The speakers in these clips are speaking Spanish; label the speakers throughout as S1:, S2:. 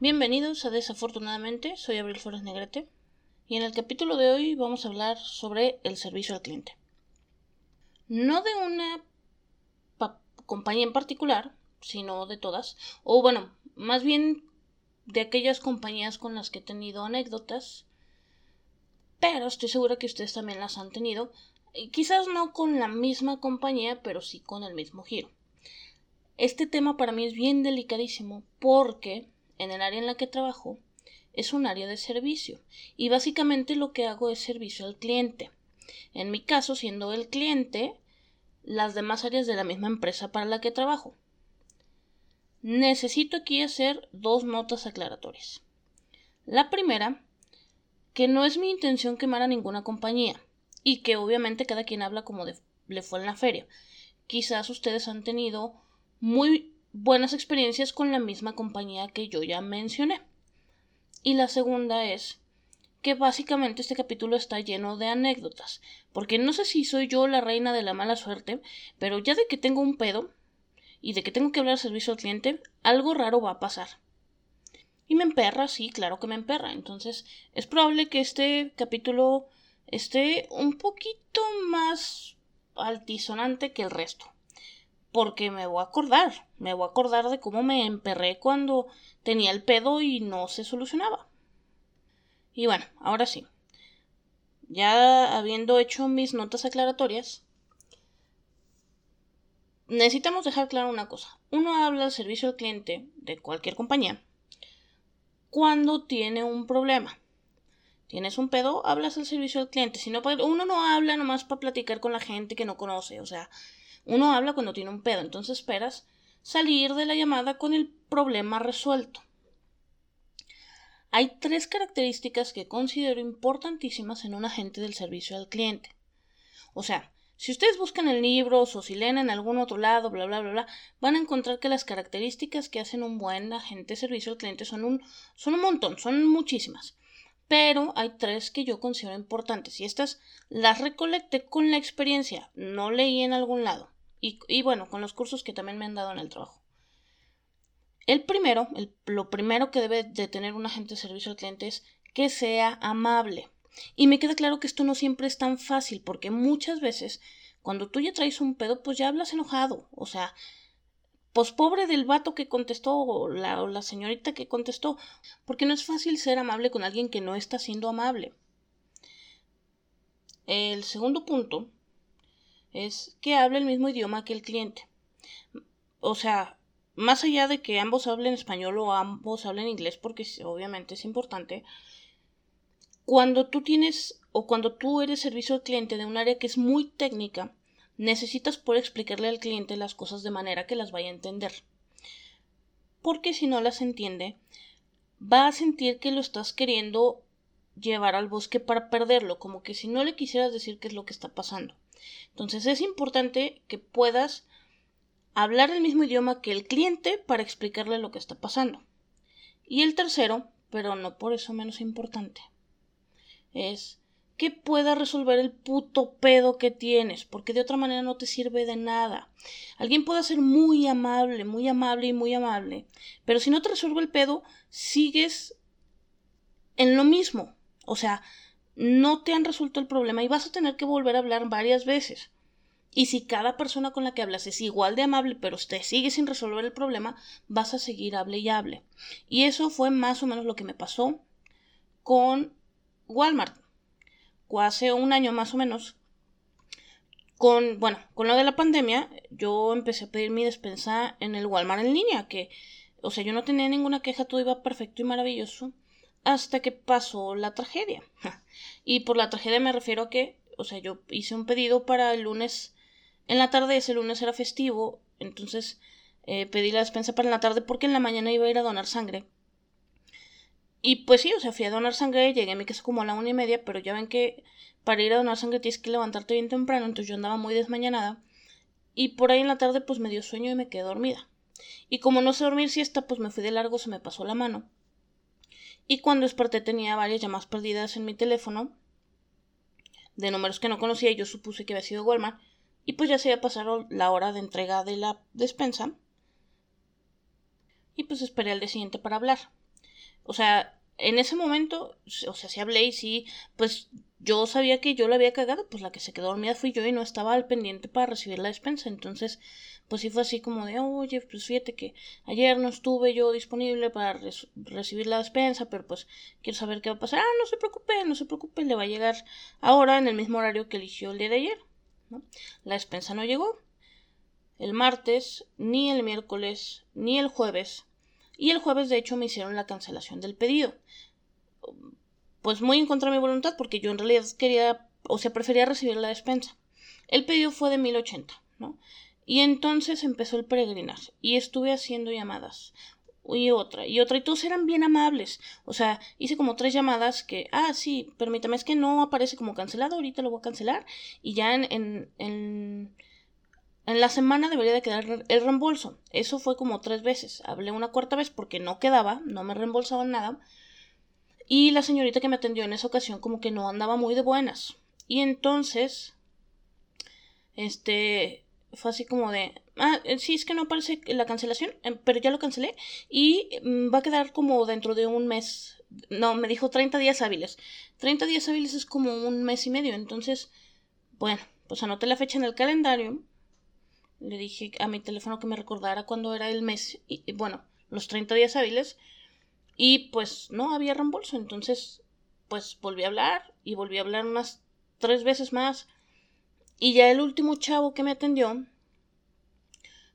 S1: Bienvenidos a Desafortunadamente, soy Abril Flores Negrete y en el capítulo de hoy vamos a hablar sobre el servicio al cliente. No de una pa- compañía en particular, sino de todas, o bueno, más bien de aquellas compañías con las que he tenido anécdotas, pero estoy segura que ustedes también las han tenido, quizás no con la misma compañía, pero sí con el mismo giro. Este tema para mí es bien delicadísimo porque en el área en la que trabajo es un área de servicio y básicamente lo que hago es servicio al cliente. En mi caso, siendo el cliente, las demás áreas de la misma empresa para la que trabajo. Necesito aquí hacer dos notas aclaratorias. La primera, que no es mi intención quemar a ninguna compañía y que obviamente cada quien habla como de- le fue en la feria. Quizás ustedes han tenido muy buenas experiencias con la misma compañía que yo ya mencioné. Y la segunda es que básicamente este capítulo está lleno de anécdotas, porque no sé si soy yo la reina de la mala suerte, pero ya de que tengo un pedo y de que tengo que hablar al servicio al cliente, algo raro va a pasar. Y me emperra, sí, claro que me emperra. Entonces, es probable que este capítulo esté un poquito más altisonante que el resto porque me voy a acordar, me voy a acordar de cómo me emperré cuando tenía el pedo y no se solucionaba. Y bueno, ahora sí. Ya habiendo hecho mis notas aclaratorias, necesitamos dejar claro una cosa. Uno habla al servicio al cliente de cualquier compañía cuando tiene un problema. Tienes un pedo, hablas al servicio al cliente. Si no, uno no habla nomás para platicar con la gente que no conoce. O sea, uno habla cuando tiene un pedo, entonces esperas salir de la llamada con el problema resuelto. Hay tres características que considero importantísimas en un agente del servicio al cliente. O sea, si ustedes buscan en libros o si leen en algún otro lado, bla, bla, bla, bla, van a encontrar que las características que hacen un buen agente de servicio al cliente son un, son un montón, son muchísimas. Pero hay tres que yo considero importantes y estas las recolecté con la experiencia, no leí en algún lado. Y, bueno, con los cursos que también me han dado en el trabajo. El primero, lo primero que debe de tener un agente de servicio al cliente es que sea amable. Y me queda claro que esto no siempre es tan fácil, porque muchas veces cuando tú ya traes un pedo, pues ya hablas enojado. O sea, pues pobre del vato que contestó o la, la señorita que contestó, porque no es fácil ser amable con alguien que no está siendo amable. El segundo punto es que hable el mismo idioma que el cliente. O sea, más allá de que ambos hablen español o ambos hablen inglés, porque obviamente es importante, cuando tú tienes o cuando tú eres servicio al cliente de un área que es muy técnica, necesitas poder explicarle al cliente las cosas de manera que las vaya a entender. Porque si no las entiende, va a sentir que lo estás queriendo llevar al bosque para perderlo, como que si no le quisieras decir qué es lo que está pasando. Entonces es importante que puedas hablar el mismo idioma que el cliente para explicarle lo que está pasando. Y el tercero, pero no por eso menos importante, es que pueda resolver el puto pedo que tienes, porque de otra manera no te sirve de nada. Alguien puede ser muy amable, muy amable y muy amable, pero si no te resuelve el pedo, sigues en lo mismo. O sea, no te han resuelto el problema y vas a tener que volver a hablar varias veces. Y si cada persona con la que hablas es igual de amable, pero usted sigue sin resolver el problema, vas a seguir hable y hable. Y eso fue más o menos lo que me pasó con Walmart. Hace un año más o menos. Con, bueno, con lo de la pandemia, yo empecé a pedir mi despensa en el Walmart en línea, que, o sea, yo no tenía ninguna queja, todo iba perfecto y maravilloso hasta que pasó la tragedia. Y por la tragedia me refiero a que, o sea, yo hice un pedido para el lunes en la tarde, ese lunes era festivo, entonces eh, pedí la despensa para la tarde porque en la mañana iba a ir a donar sangre. Y pues sí, o sea, fui a donar sangre, llegué a mi casa como a la una y media, pero ya ven que para ir a donar sangre tienes que levantarte bien temprano, entonces yo andaba muy desmañanada. Y por ahí en la tarde pues me dio sueño y me quedé dormida. Y como no sé dormir siesta, pues me fui de largo, se me pasó la mano. Y cuando desperté tenía varias llamadas perdidas en mi teléfono de números que no conocía y yo supuse que había sido Walmart. Y pues ya se había pasado la hora de entrega de la despensa. Y pues esperé al día siguiente para hablar. O sea, en ese momento, o sea, si hablé y sí, pues yo sabía que yo la había cagado, pues la que se quedó dormida fui yo y no estaba al pendiente para recibir la despensa. Entonces, pues sí fue así como de, oye, pues fíjate que ayer no estuve yo disponible para recibir la despensa, pero pues quiero saber qué va a pasar. Ah, no se preocupe, no se preocupe, le va a llegar ahora en el mismo horario que eligió el día de ayer. La despensa no llegó. El martes, ni el miércoles, ni el jueves. Y el jueves, de hecho, me hicieron la cancelación del pedido pues muy en contra de mi voluntad, porque yo en realidad quería, o sea, prefería recibir la despensa. El pedido fue de 1080, ¿no? Y entonces empezó el peregrinar y estuve haciendo llamadas y otra y otra y todos eran bien amables. O sea, hice como tres llamadas que, ah, sí, permítame, es que no aparece como cancelado, ahorita lo voy a cancelar y ya en, en, en, en la semana debería de quedar el reembolso. Eso fue como tres veces. Hablé una cuarta vez porque no quedaba, no me reembolsaban nada. Y la señorita que me atendió en esa ocasión como que no andaba muy de buenas. Y entonces, este, fue así como de, ah, eh, sí, es que no aparece la cancelación, em, pero ya lo cancelé y mm, va a quedar como dentro de un mes. No, me dijo 30 días hábiles. 30 días hábiles es como un mes y medio. Entonces, bueno, pues anoté la fecha en el calendario. Le dije a mi teléfono que me recordara cuándo era el mes. Y, bueno, los 30 días hábiles. Y pues no había reembolso, entonces pues volví a hablar y volví a hablar unas tres veces más. Y ya el último chavo que me atendió,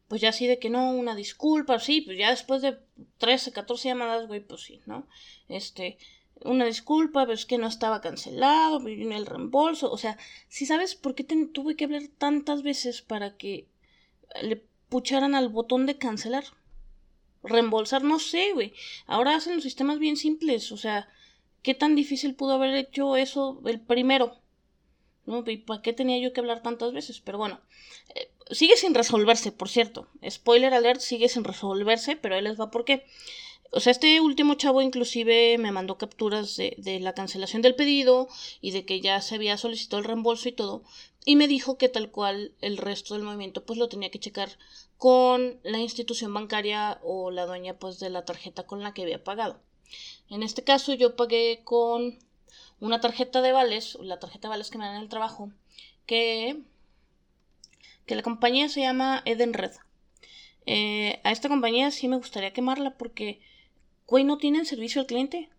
S1: pues ya así de que no, una disculpa, sí, pues ya después de 13, 14 llamadas, güey, pues sí, ¿no? Este, una disculpa, pero es que no estaba cancelado, vino el reembolso, o sea, si sabes por qué tuve que hablar tantas veces para que le pucharan al botón de cancelar reembolsar, no sé, güey. Ahora hacen los sistemas bien simples, o sea, ¿qué tan difícil pudo haber hecho eso el primero? ¿No? ¿Y para qué tenía yo que hablar tantas veces? Pero bueno, eh, sigue sin resolverse, por cierto. Spoiler alert, sigue sin resolverse, pero ahí les va por qué. O sea, este último chavo inclusive me mandó capturas de, de, la cancelación del pedido y de que ya se había solicitado el reembolso y todo. Y me dijo que tal cual el resto del movimiento pues lo tenía que checar con la institución bancaria o la dueña pues de la tarjeta con la que había pagado. En este caso yo pagué con una tarjeta de vales, la tarjeta de vales que me dan en el trabajo, que, que la compañía se llama Edenred. Eh, a esta compañía sí me gustaría quemarla porque, güey, no tienen servicio al cliente.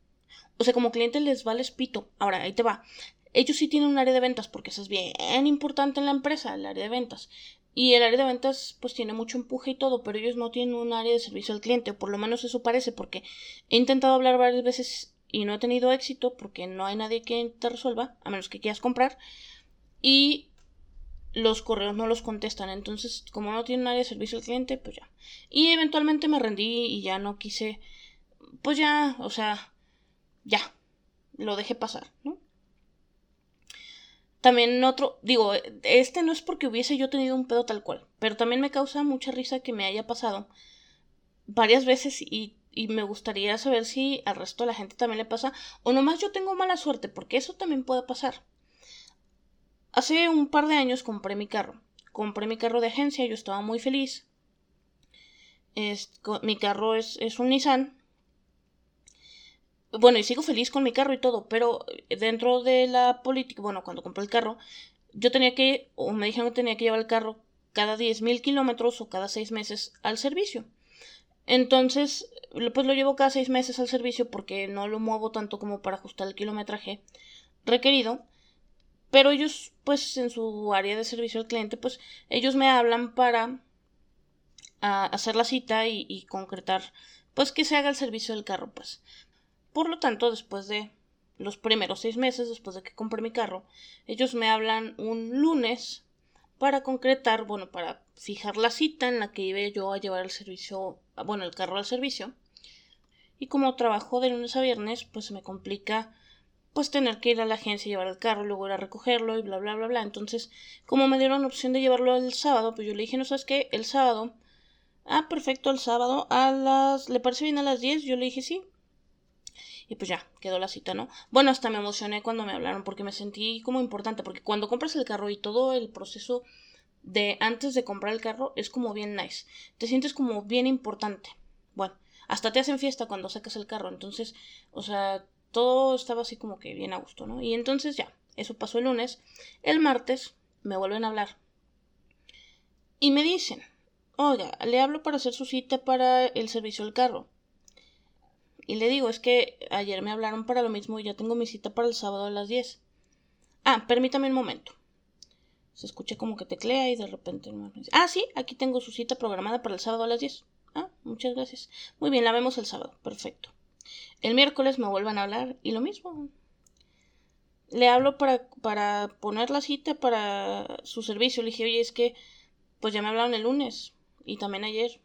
S1: O sea, como cliente les vale pito. Ahora, ahí te va. Ellos sí tienen un área de ventas porque eso es bien importante en la empresa, el área de ventas. Y el área de ventas pues tiene mucho empuje y todo, pero ellos no tienen un área de servicio al cliente, o por lo menos eso parece, porque he intentado hablar varias veces y no he tenido éxito porque no hay nadie que te resuelva, a menos que quieras comprar, y los correos no los contestan, entonces como no tienen área de servicio al cliente, pues ya. Y eventualmente me rendí y ya no quise, pues ya, o sea, ya, lo dejé pasar, ¿no? También otro, digo, este no es porque hubiese yo tenido un pedo tal cual, pero también me causa mucha risa que me haya pasado varias veces y, y me gustaría saber si al resto de la gente también le pasa o nomás yo tengo mala suerte, porque eso también puede pasar. Hace un par de años compré mi carro. Compré mi carro de agencia, yo estaba muy feliz. Es, mi carro es, es un Nissan bueno, y sigo feliz con mi carro y todo, pero dentro de la política, bueno, cuando compré el carro, yo tenía que, o me dijeron que tenía que llevar el carro cada 10.000 kilómetros o cada 6 meses al servicio. Entonces, pues lo llevo cada 6 meses al servicio porque no lo muevo tanto como para ajustar el kilometraje requerido. Pero ellos, pues en su área de servicio al cliente, pues ellos me hablan para hacer la cita y, y concretar, pues que se haga el servicio del carro, pues. Por lo tanto, después de los primeros seis meses, después de que compré mi carro, ellos me hablan un lunes para concretar, bueno, para fijar la cita en la que iba yo a llevar el servicio, bueno, el carro al servicio. Y como trabajo de lunes a viernes, pues se me complica pues tener que ir a la agencia y llevar el carro, luego ir a recogerlo y bla bla bla bla. Entonces, como me dieron la opción de llevarlo el sábado, pues yo le dije, no sabes qué, el sábado. Ah, perfecto, el sábado a las... ¿Le parece bien a las 10? Yo le dije sí. Y pues ya, quedó la cita, ¿no? Bueno, hasta me emocioné cuando me hablaron porque me sentí como importante, porque cuando compras el carro y todo el proceso de antes de comprar el carro es como bien nice. Te sientes como bien importante. Bueno, hasta te hacen fiesta cuando sacas el carro. Entonces, o sea, todo estaba así como que bien a gusto, ¿no? Y entonces ya, eso pasó el lunes. El martes me vuelven a hablar. Y me dicen, oiga, le hablo para hacer su cita para el servicio del carro. Y le digo, es que ayer me hablaron para lo mismo y ya tengo mi cita para el sábado a las 10. Ah, permítame un momento. Se escucha como que teclea y de repente... Ah, sí, aquí tengo su cita programada para el sábado a las 10. Ah, muchas gracias. Muy bien, la vemos el sábado. Perfecto. El miércoles me vuelvan a hablar y lo mismo. Le hablo para, para poner la cita para su servicio. Le dije, oye, es que pues ya me hablaron el lunes y también ayer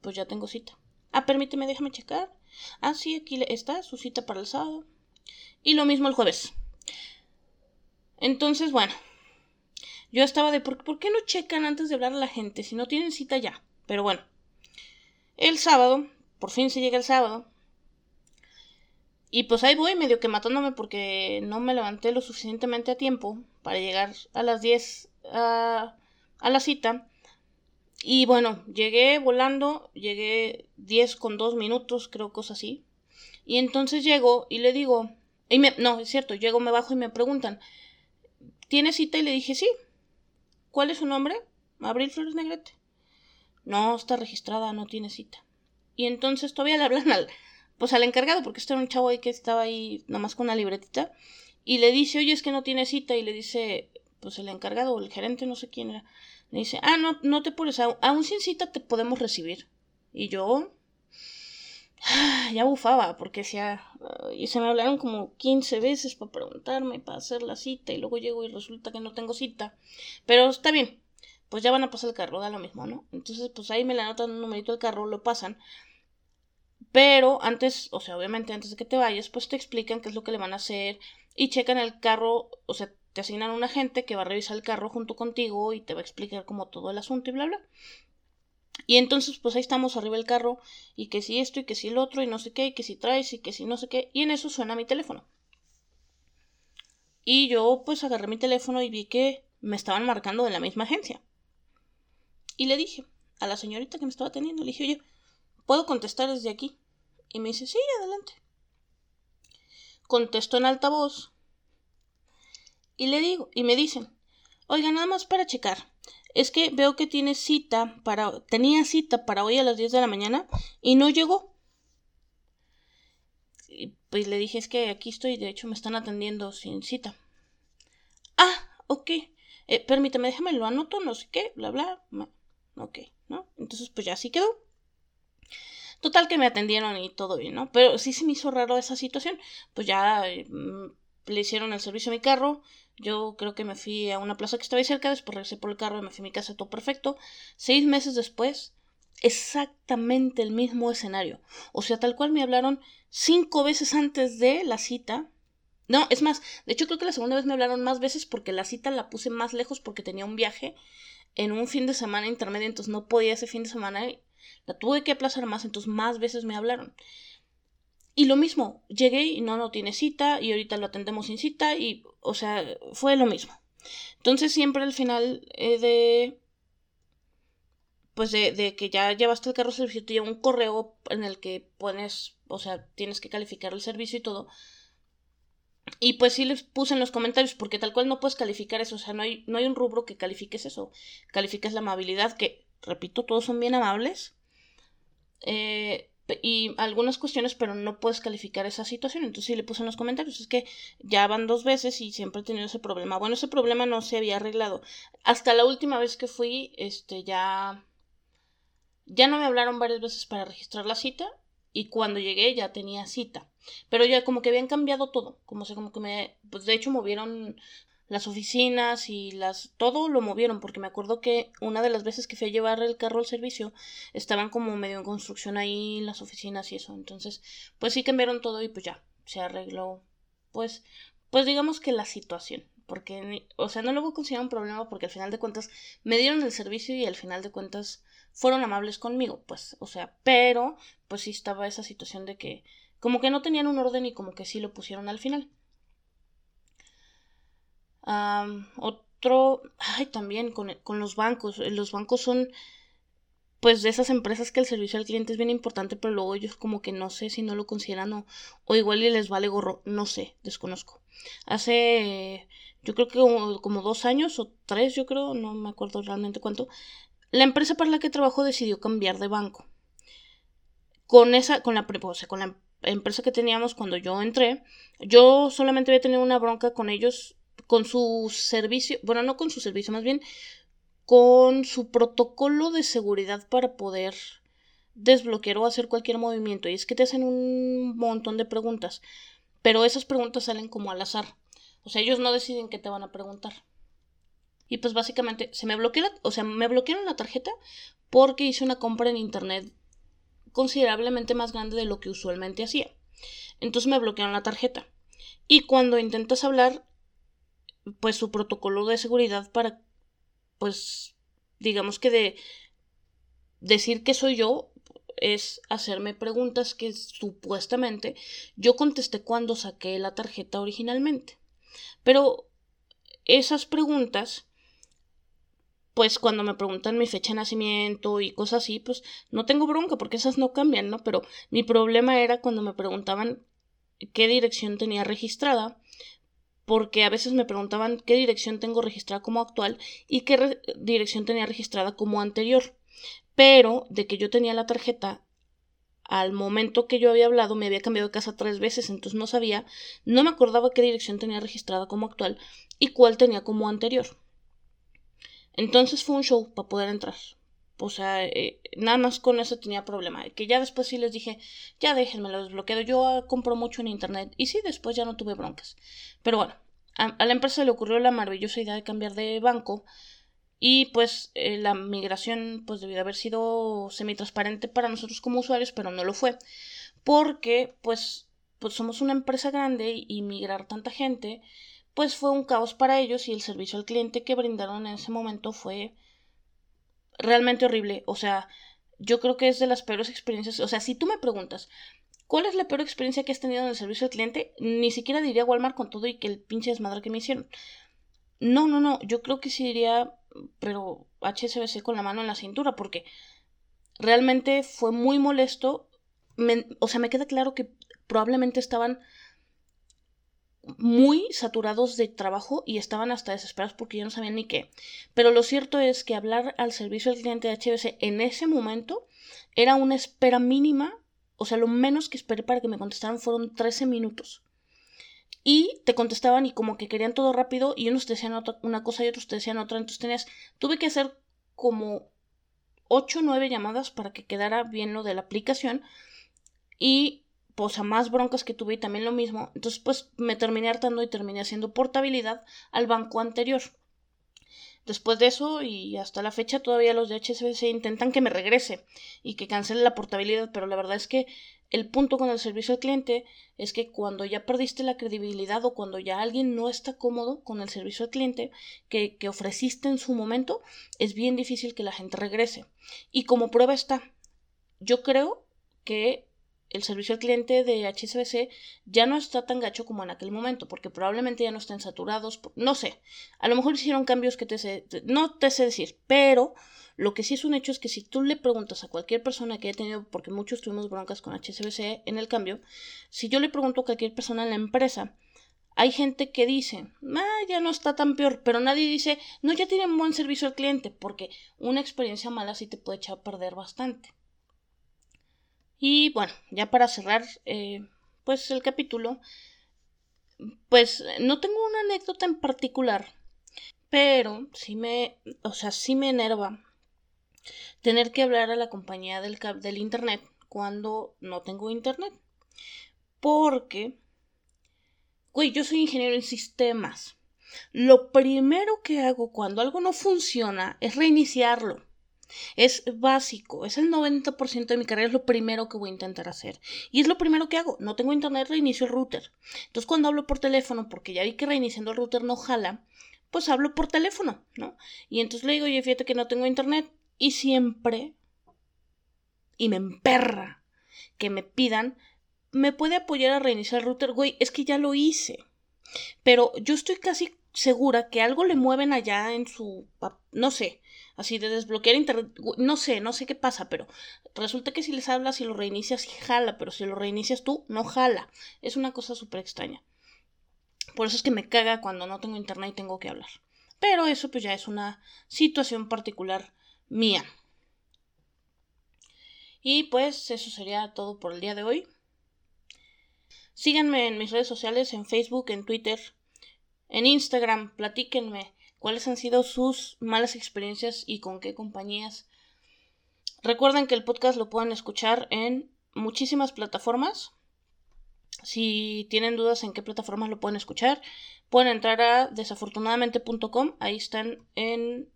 S1: pues ya tengo cita. Ah, permíteme, déjame checar. Ah, sí, aquí está su cita para el sábado. Y lo mismo el jueves. Entonces, bueno, yo estaba de, ¿por, ¿por qué no checan antes de hablar a la gente si no tienen cita ya? Pero bueno, el sábado, por fin se llega el sábado. Y pues ahí voy medio que matándome porque no me levanté lo suficientemente a tiempo para llegar a las 10 a, a la cita. Y bueno, llegué volando, llegué 10 con 2 minutos, creo, cosas así. Y entonces llego y le digo, y me, no, es cierto, llego, me bajo y me preguntan, ¿tiene cita? Y le dije, sí. ¿Cuál es su nombre? Abril Flores Negrete. No, está registrada, no tiene cita. Y entonces todavía le hablan al, pues al encargado, porque este era un chavo ahí que estaba ahí nomás con una libretita, y le dice, oye, es que no tiene cita, y le dice, pues el encargado o el gerente, no sé quién era, dice, ah, no, no te puedes, aún sin cita te podemos recibir. Y yo, ya bufaba, porque decía, y se me hablaron como 15 veces para preguntarme, para hacer la cita, y luego llego y resulta que no tengo cita. Pero está bien, pues ya van a pasar el carro, da lo mismo, ¿no? Entonces, pues ahí me le anotan un numerito del carro, lo pasan. Pero antes, o sea, obviamente antes de que te vayas, pues te explican qué es lo que le van a hacer y checan el carro, o sea, te asignan un agente que va a revisar el carro junto contigo y te va a explicar como todo el asunto y bla, bla. Y entonces, pues ahí estamos arriba del carro y que si esto y que si el otro y no sé qué, y que si traes y que si no sé qué. Y en eso suena mi teléfono. Y yo pues agarré mi teléfono y vi que me estaban marcando de la misma agencia. Y le dije a la señorita que me estaba atendiendo, le dije, oye, ¿puedo contestar desde aquí? Y me dice, sí, adelante. Contesto en altavoz. Y le digo, y me dicen, oiga, nada más para checar. Es que veo que tiene cita para, tenía cita para hoy a las 10 de la mañana y no llegó. Y pues le dije, es que aquí estoy, de hecho me están atendiendo sin cita. Ah, ok. Eh, permítame, déjame lo anoto, no sé qué, bla, bla. Ok, ¿no? Entonces, pues ya así quedó. Total que me atendieron y todo bien, ¿no? Pero sí se me hizo raro esa situación. Pues ya mm, le hicieron el servicio a mi carro. Yo creo que me fui a una plaza que estaba ahí cerca, después regresé por el carro y me fui a mi casa, todo perfecto. Seis meses después, exactamente el mismo escenario. O sea, tal cual me hablaron cinco veces antes de la cita. No, es más, de hecho creo que la segunda vez me hablaron más veces porque la cita la puse más lejos porque tenía un viaje en un fin de semana intermedio, entonces no podía ese fin de semana, la tuve que aplazar más, entonces más veces me hablaron. Y lo mismo, llegué y no, no tiene cita y ahorita lo atendemos sin cita y, o sea, fue lo mismo. Entonces siempre al final eh, de, pues de, que ya llevaste el carro servicio, te un correo en el que pones, o sea, tienes que calificar el servicio y todo. Y pues sí les puse en los comentarios, porque tal cual no puedes calificar eso, o sea, no hay, no hay un rubro que califiques eso. Calificas la amabilidad, que, repito, todos son bien amables. Eh, y algunas cuestiones, pero no puedes calificar esa situación. Entonces sí le puse en los comentarios, es que ya van dos veces y siempre he tenido ese problema. Bueno, ese problema no se había arreglado. Hasta la última vez que fui, este, ya... Ya no me hablaron varias veces para registrar la cita y cuando llegué ya tenía cita. Pero ya como que habían cambiado todo, como se como que me pues de hecho movieron las oficinas y las todo lo movieron porque me acuerdo que una de las veces que fui a llevar el carro al servicio estaban como medio en construcción ahí las oficinas y eso, entonces pues sí cambiaron todo y pues ya se arregló pues pues digamos que la situación porque o sea no lo voy a considerar un problema porque al final de cuentas me dieron el servicio y al final de cuentas fueron amables conmigo, pues, o sea, pero pues sí estaba esa situación de que como que no tenían un orden y como que sí lo pusieron al final. Otro, ay, también con, con los bancos. Los bancos son pues de esas empresas que el servicio al cliente es bien importante, pero luego ellos como que no sé si no lo consideran o, o igual y les vale gorro, no sé, desconozco. Hace, yo creo que como, dos años o tres, yo creo, no me acuerdo realmente cuánto, la empresa para la que trabajo decidió cambiar de banco. Con esa, con la, o con la empresa que teníamos cuando yo entré, yo solamente había tenido una bronca con ellos, con su servicio, bueno, no con su servicio, más bien con su protocolo de seguridad para poder desbloquear o hacer cualquier movimiento. Y es que te hacen un montón de preguntas, pero esas preguntas salen como al azar. O sea, ellos no deciden qué te van a preguntar. Y pues básicamente se me bloqueó, o sea, me bloquearon la tarjeta porque hice una compra en internet considerablemente más grande de lo que usualmente hacía. Entonces me bloquearon la tarjeta. Y cuando intentas hablar, pues su protocolo de seguridad para pues digamos que de decir que soy yo es hacerme preguntas que supuestamente yo contesté cuando saqué la tarjeta originalmente. Pero esas preguntas, pues cuando me preguntan mi fecha de nacimiento y cosas así, pues no tengo bronca porque esas no cambian, ¿no? Pero mi problema era cuando me preguntaban qué dirección tenía registrada porque a veces me preguntaban qué dirección tengo registrada como actual y qué dirección tenía registrada como anterior. Pero de que yo tenía la tarjeta al momento que yo había hablado me había cambiado de casa tres veces, entonces no sabía, no me acordaba qué dirección tenía registrada como actual y cuál tenía como anterior. Entonces fue un show para poder entrar. O sea, eh, nada más con eso tenía problema. Que ya después sí les dije, ya déjenme lo desbloqueado. Yo ah, compro mucho en internet. Y sí, después ya no tuve broncas. Pero bueno, a, la empresa le ocurrió la maravillosa idea de cambiar de banco. Y pues eh, la migración pues debió haber sido semi-transparente para nosotros como usuarios, pero no lo fue. Porque pues, pues somos una empresa grande y migrar tanta gente pues fue un caos para ellos y el servicio al cliente que brindaron en ese momento fue realmente horrible. O sea, yo creo que es de las peores experiencias. O sea, si tú me preguntas, ¿cuál es la peor experiencia que has tenido en el servicio al cliente? Ni siquiera diría Walmart con todo y que el pinche desmadre que me hicieron. No, no, no. Yo creo que sí diría, pero HSBC con la mano en la cintura, porque realmente fue muy molesto. o sea, me queda claro que probablemente estaban muy saturados de trabajo y estaban hasta desesperados porque ya no sabían ni qué. Pero lo cierto es que hablar al servicio del cliente de HBC en ese momento era una espera mínima, o sea, lo menos que esperé para que me contestaran fueron 13 minutos. Y te contestaban y como que querían todo rápido y unos te decían una cosa y otros te decían otra. Entonces tenías, tuve que hacer como 8 o 9 llamadas para que quedara bien lo de la aplicación. Y pues a más broncas que tuve y también lo mismo. Entonces, pues me terminé hartando y terminé haciendo portabilidad al banco anterior. Después de eso y hasta la fecha todavía los de HSBC intentan que me regrese y que cancele la portabilidad, pero la verdad es que el punto con el servicio al cliente es que cuando ya perdiste la credibilidad o cuando ya alguien no está cómodo con el servicio al cliente que, que ofreciste en su momento, es bien difícil que la gente regrese. Y como prueba está, yo creo que el servicio al cliente de HSBC ya no está tan gacho como en aquel momento, porque probablemente ya no estén saturados, no sé, a lo mejor hicieron cambios que te sé, no te sé decir, pero lo que sí es un hecho es que si tú le preguntas a cualquier persona que haya tenido, porque muchos tuvimos broncas con HSBC en el cambio, si yo le pregunto a cualquier persona en la empresa, hay gente que dice, ah, ya no está tan peor, pero nadie dice, no, ya tienen buen servicio al cliente, porque una experiencia mala sí te puede echar a perder bastante. Y bueno, ya para cerrar, eh, pues el capítulo, pues no tengo una anécdota en particular, pero sí me, o sea, sí me enerva tener que hablar a la compañía del, del internet cuando no tengo internet. Porque, güey, yo soy ingeniero en sistemas. Lo primero que hago cuando algo no funciona es reiniciarlo. Es básico, es el 90% de mi carrera, es lo primero que voy a intentar hacer. Y es lo primero que hago. No tengo internet, reinicio el router. Entonces cuando hablo por teléfono, porque ya vi que reiniciando el router no jala, pues hablo por teléfono, ¿no? Y entonces le digo, oye, fíjate que no tengo internet. Y siempre, y me emperra, que me pidan, ¿me puede apoyar a reiniciar el router? Güey, es que ya lo hice. Pero yo estoy casi segura que algo le mueven allá en su, no sé, así de desbloquear internet, no sé, no sé qué pasa, pero resulta que si les hablas y lo reinicias, jala, pero si lo reinicias tú, no jala. Es una cosa súper extraña. Por eso es que me caga cuando no tengo internet y tengo que hablar. Pero eso pues ya es una situación particular mía. Y pues eso sería todo por el día de hoy. Síganme en mis redes sociales, en Facebook, en Twitter, en Instagram, platíquenme cuáles han sido sus malas experiencias y con qué compañías. Recuerden que el podcast lo pueden escuchar en muchísimas plataformas. Si tienen dudas en qué plataformas lo pueden escuchar, pueden entrar a desafortunadamente.com. Ahí están en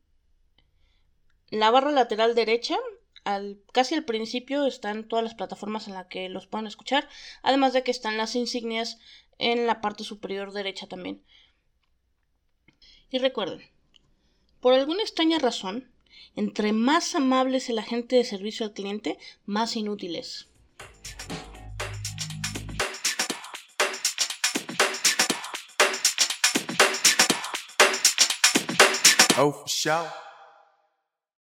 S1: la barra lateral derecha. Al, casi al principio están todas las plataformas en las que los pueden escuchar. Además de que están las insignias en la parte superior derecha también. Y recuerden, por alguna extraña razón, entre más amable es el agente de servicio al cliente, más inútil es. Oh,